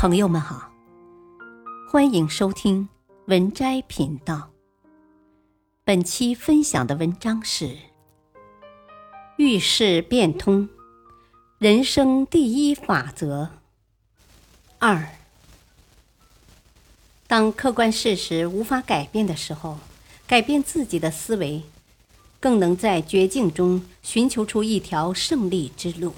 朋友们好，欢迎收听文摘频道。本期分享的文章是：遇事变通，人生第一法则。二，当客观事实无法改变的时候，改变自己的思维，更能在绝境中寻求出一条胜利之路。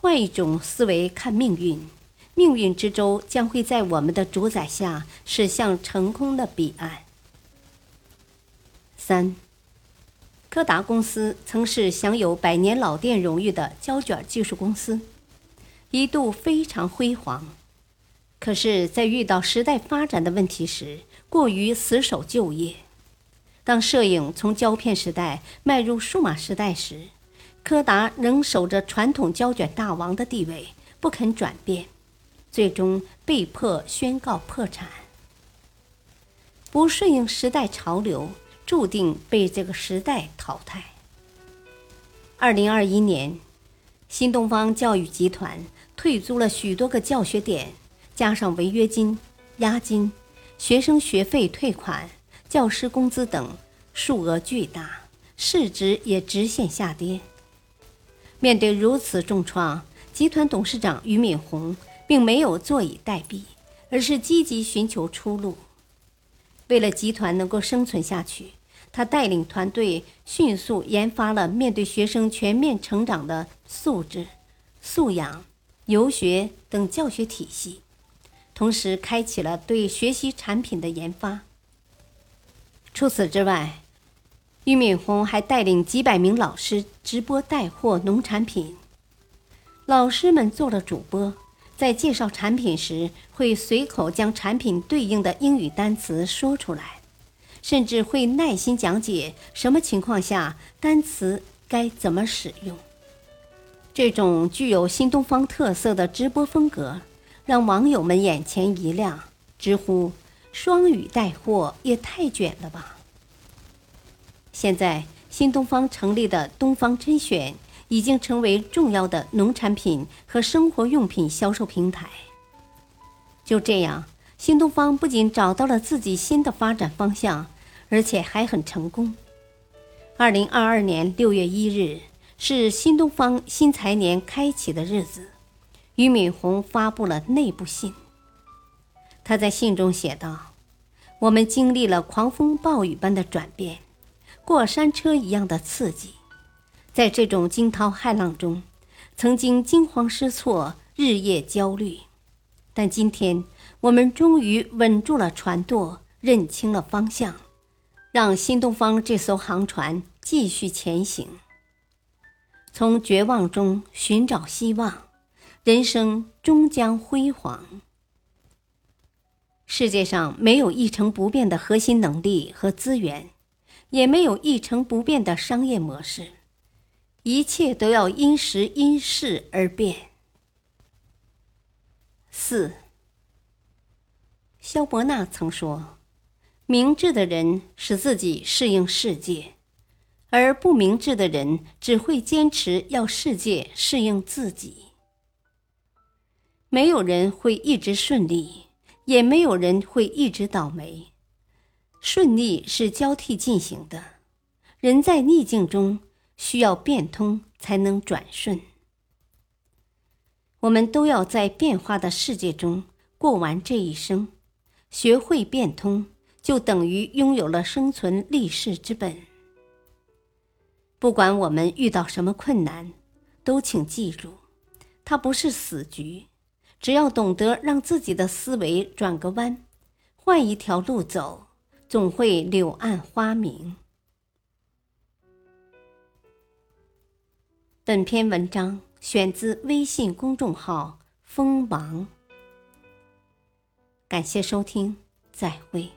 换一种思维看命运，命运之舟将会在我们的主宰下驶向成功的彼岸。三，柯达公司曾是享有百年老店荣誉的胶卷技术公司，一度非常辉煌。可是，在遇到时代发展的问题时，过于死守旧业。当摄影从胶片时代迈入数码时代时，柯达仍守着传统胶卷大王的地位，不肯转变，最终被迫宣告破产。不顺应时代潮流，注定被这个时代淘汰。二零二一年，新东方教育集团退租了许多个教学点，加上违约金、押金、学生学费退款、教师工资等，数额巨大，市值也直线下跌。面对如此重创，集团董事长俞敏洪并没有坐以待毙，而是积极寻求出路。为了集团能够生存下去，他带领团队迅速研发了面对学生全面成长的素质、素养、游学等教学体系，同时开启了对学习产品的研发。除此之外，俞敏洪还带领几百名老师直播带货农产品。老师们做了主播，在介绍产品时会随口将产品对应的英语单词说出来，甚至会耐心讲解什么情况下单词该怎么使用。这种具有新东方特色的直播风格，让网友们眼前一亮，直呼“双语带货也太卷了吧”。现在，新东方成立的东方甄选已经成为重要的农产品和生活用品销售平台。就这样，新东方不仅找到了自己新的发展方向，而且还很成功。二零二二年六月一日是新东方新财年开启的日子，俞敏洪发布了内部信。他在信中写道：“我们经历了狂风暴雨般的转变。”过山车一样的刺激，在这种惊涛骇浪中，曾经惊慌失措、日夜焦虑，但今天我们终于稳住了船舵，认清了方向，让新东方这艘航船继续前行。从绝望中寻找希望，人生终将辉煌。世界上没有一成不变的核心能力和资源。也没有一成不变的商业模式，一切都要因时因势而变。四，萧伯纳曾说：“明智的人使自己适应世界，而不明智的人只会坚持要世界适应自己。”没有人会一直顺利，也没有人会一直倒霉。顺利是交替进行的，人在逆境中需要变通才能转顺。我们都要在变化的世界中过完这一生，学会变通，就等于拥有了生存立世之本。不管我们遇到什么困难，都请记住，它不是死局。只要懂得让自己的思维转个弯，换一条路走。总会柳暗花明。本篇文章选自微信公众号“锋芒”，感谢收听，再会。